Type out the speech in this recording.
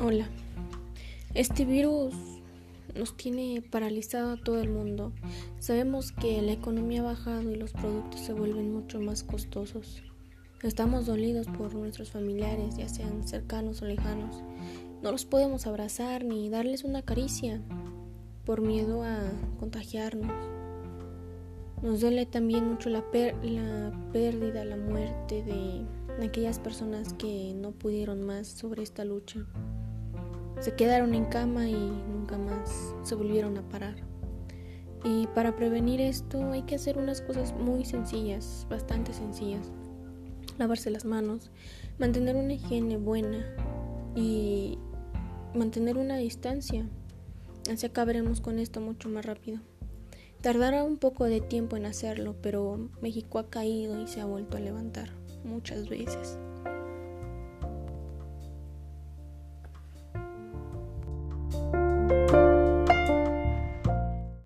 Hola. Este virus nos tiene paralizado a todo el mundo. Sabemos que la economía ha bajado y los productos se vuelven mucho más costosos. Estamos dolidos por nuestros familiares, ya sean cercanos o lejanos. No los podemos abrazar ni darles una caricia por miedo a contagiarnos. Nos duele también mucho la, la pérdida, la muerte de aquellas personas que no pudieron más sobre esta lucha. Se quedaron en cama y nunca más se volvieron a parar. Y para prevenir esto hay que hacer unas cosas muy sencillas, bastante sencillas. Lavarse las manos, mantener una higiene buena y mantener una distancia. Así acabaremos con esto mucho más rápido. Tardará un poco de tiempo en hacerlo, pero México ha caído y se ha vuelto a levantar muchas veces.